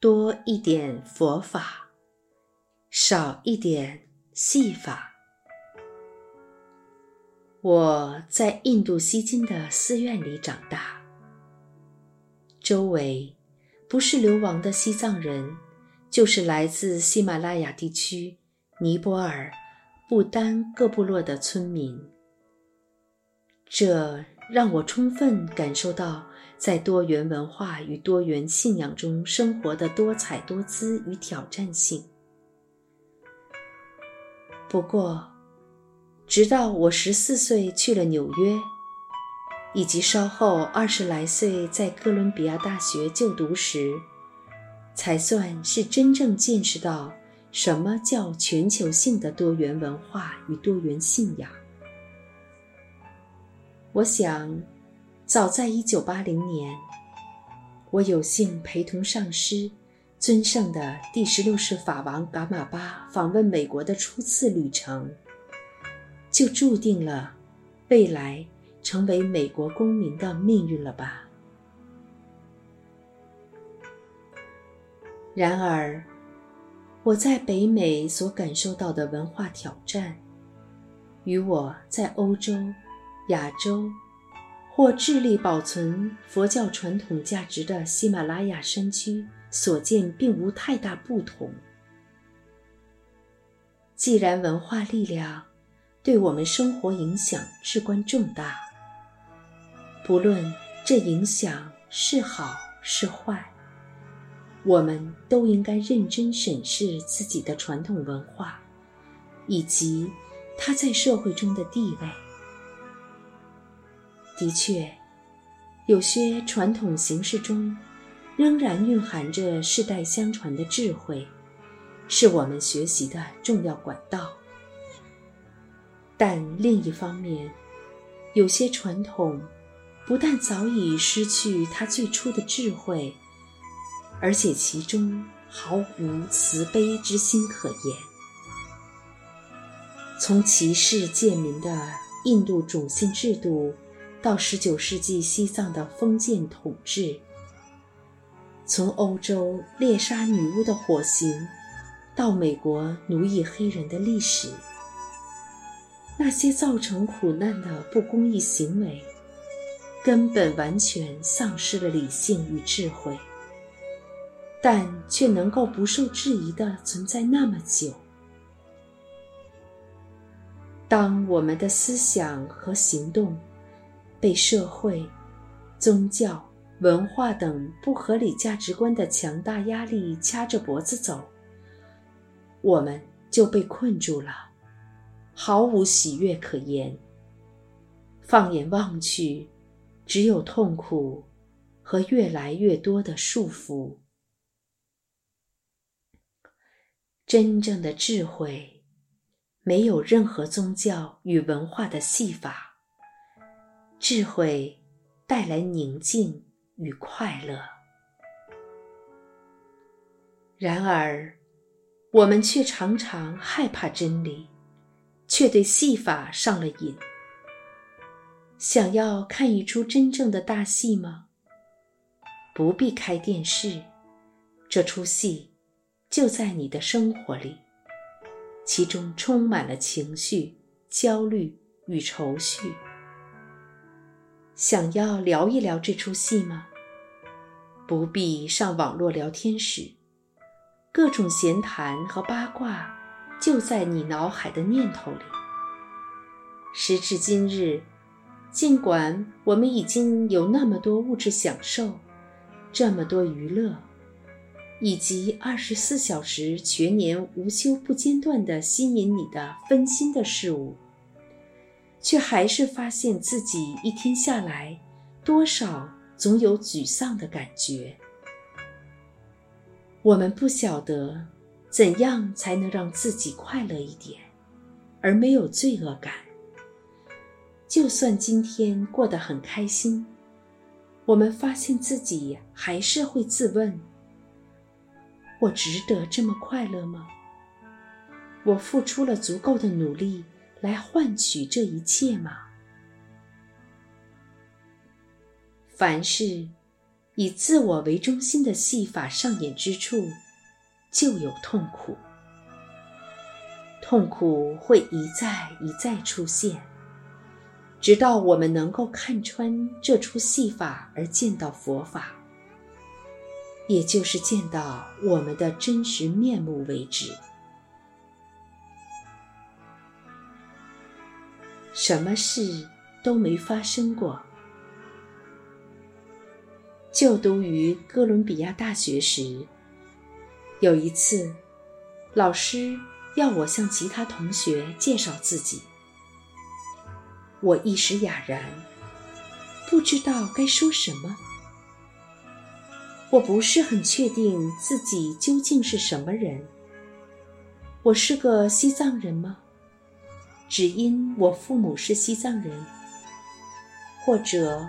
多一点佛法，少一点戏法。我在印度西京的寺院里长大，周围不是流亡的西藏人，就是来自喜马拉雅地区、尼泊尔、不丹各部落的村民。这让我充分感受到。在多元文化与多元信仰中生活的多彩多姿与挑战性。不过，直到我十四岁去了纽约，以及稍后二十来岁在哥伦比亚大学就读时，才算是真正见识到什么叫全球性的多元文化与多元信仰。我想。早在一九八零年，我有幸陪同上师尊圣的第十六世法王噶玛巴访问美国的初次旅程，就注定了未来成为美国公民的命运了吧？然而，我在北美所感受到的文化挑战，与我在欧洲、亚洲。或致力保存佛教传统价值的喜马拉雅山区所见并无太大不同。既然文化力量对我们生活影响至关重大，不论这影响是好是坏，我们都应该认真审视自己的传统文化，以及它在社会中的地位。的确，有些传统形式中仍然蕴含着世代相传的智慧，是我们学习的重要管道。但另一方面，有些传统不但早已失去它最初的智慧，而且其中毫无慈悲之心可言。从歧视贱民的印度种姓制度。到十九世纪西藏的封建统治，从欧洲猎杀女巫的火刑，到美国奴役黑人的历史，那些造成苦难的不公义行为，根本完全丧失了理性与智慧，但却能够不受质疑的存在那么久。当我们的思想和行动，被社会、宗教、文化等不合理价值观的强大压力掐着脖子走，我们就被困住了，毫无喜悦可言。放眼望去，只有痛苦和越来越多的束缚。真正的智慧，没有任何宗教与文化的戏法。智慧带来宁静与快乐，然而，我们却常常害怕真理，却对戏法上了瘾。想要看一出真正的大戏吗？不必开电视，这出戏就在你的生活里，其中充满了情绪、焦虑与愁绪。想要聊一聊这出戏吗？不必上网络聊天室，各种闲谈和八卦就在你脑海的念头里。时至今日，尽管我们已经有那么多物质享受，这么多娱乐，以及二十四小时全年无休不间断的吸引你的分心的事物。却还是发现自己一天下来，多少总有沮丧的感觉。我们不晓得怎样才能让自己快乐一点，而没有罪恶感。就算今天过得很开心，我们发现自己还是会自问：我值得这么快乐吗？我付出了足够的努力。来换取这一切吗？凡是以自我为中心的戏法上演之处，就有痛苦。痛苦会一再一再出现，直到我们能够看穿这出戏法而见到佛法，也就是见到我们的真实面目为止。什么事都没发生过。就读于哥伦比亚大学时，有一次，老师要我向其他同学介绍自己，我一时哑然，不知道该说什么。我不是很确定自己究竟是什么人。我是个西藏人吗？只因我父母是西藏人，或者？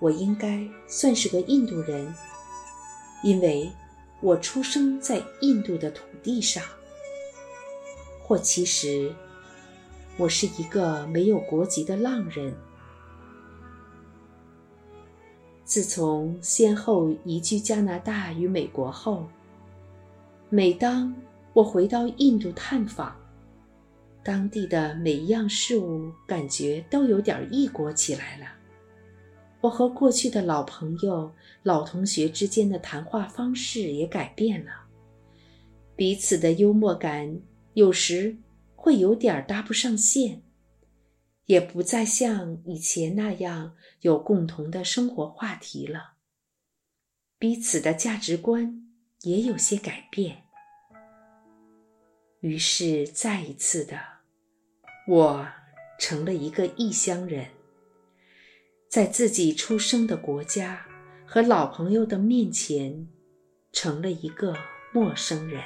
我应该算是个印度人，因为我出生在印度的土地上。或其实，我是一个没有国籍的浪人。自从先后移居加拿大与美国后，每当我回到印度探访，当地的每一样事物感觉都有点异国起来了。我和过去的老朋友、老同学之间的谈话方式也改变了，彼此的幽默感有时会有点搭不上线，也不再像以前那样有共同的生活话题了。彼此的价值观也有些改变，于是再一次的，我成了一个异乡人。在自己出生的国家和老朋友的面前，成了一个陌生人。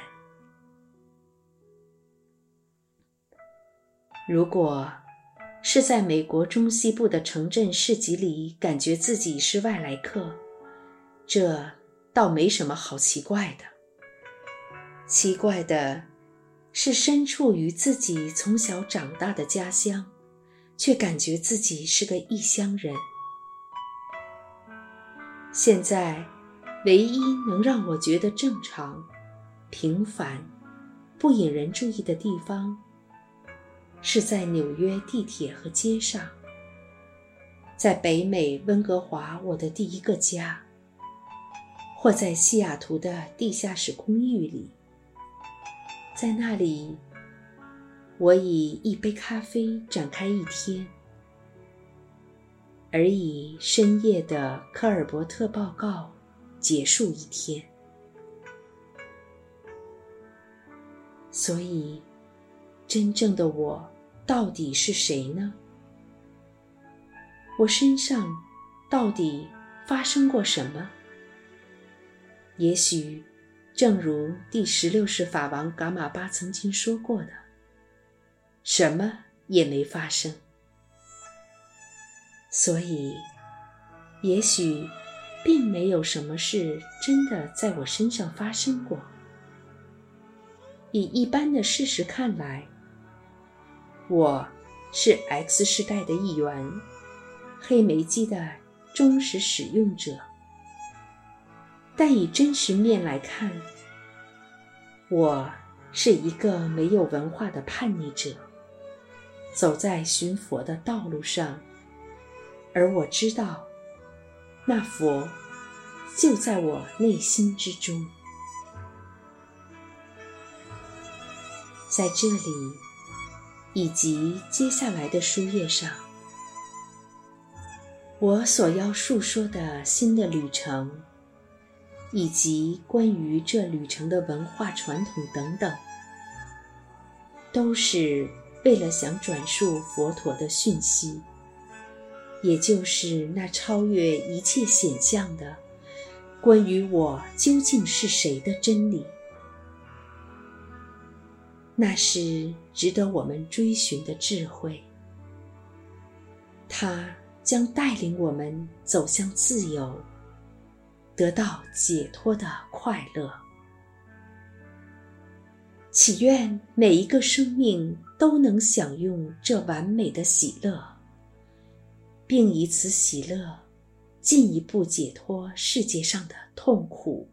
如果是在美国中西部的城镇市集里，感觉自己是外来客，这倒没什么好奇怪的。奇怪的是，身处于自己从小长大的家乡，却感觉自己是个异乡人。现在，唯一能让我觉得正常、平凡、不引人注意的地方，是在纽约地铁和街上，在北美温哥华我的第一个家，或在西雅图的地下室公寓里。在那里，我以一杯咖啡展开一天。而以深夜的科尔伯特报告结束一天。所以，真正的我到底是谁呢？我身上到底发生过什么？也许，正如第十六世法王噶玛巴曾经说过的，什么也没发生。所以，也许，并没有什么事真的在我身上发生过。以一般的事实看来，我是 X 世代的一员，黑莓机的忠实使用者。但以真实面来看，我是一个没有文化的叛逆者，走在寻佛的道路上。而我知道，那佛就在我内心之中。在这里，以及接下来的书页上，我所要述说的新的旅程，以及关于这旅程的文化传统等等，都是为了想转述佛陀的讯息。也就是那超越一切显象的关于我究竟是谁的真理，那是值得我们追寻的智慧。它将带领我们走向自由，得到解脱的快乐。祈愿每一个生命都能享用这完美的喜乐。并以此喜乐，进一步解脱世界上的痛苦。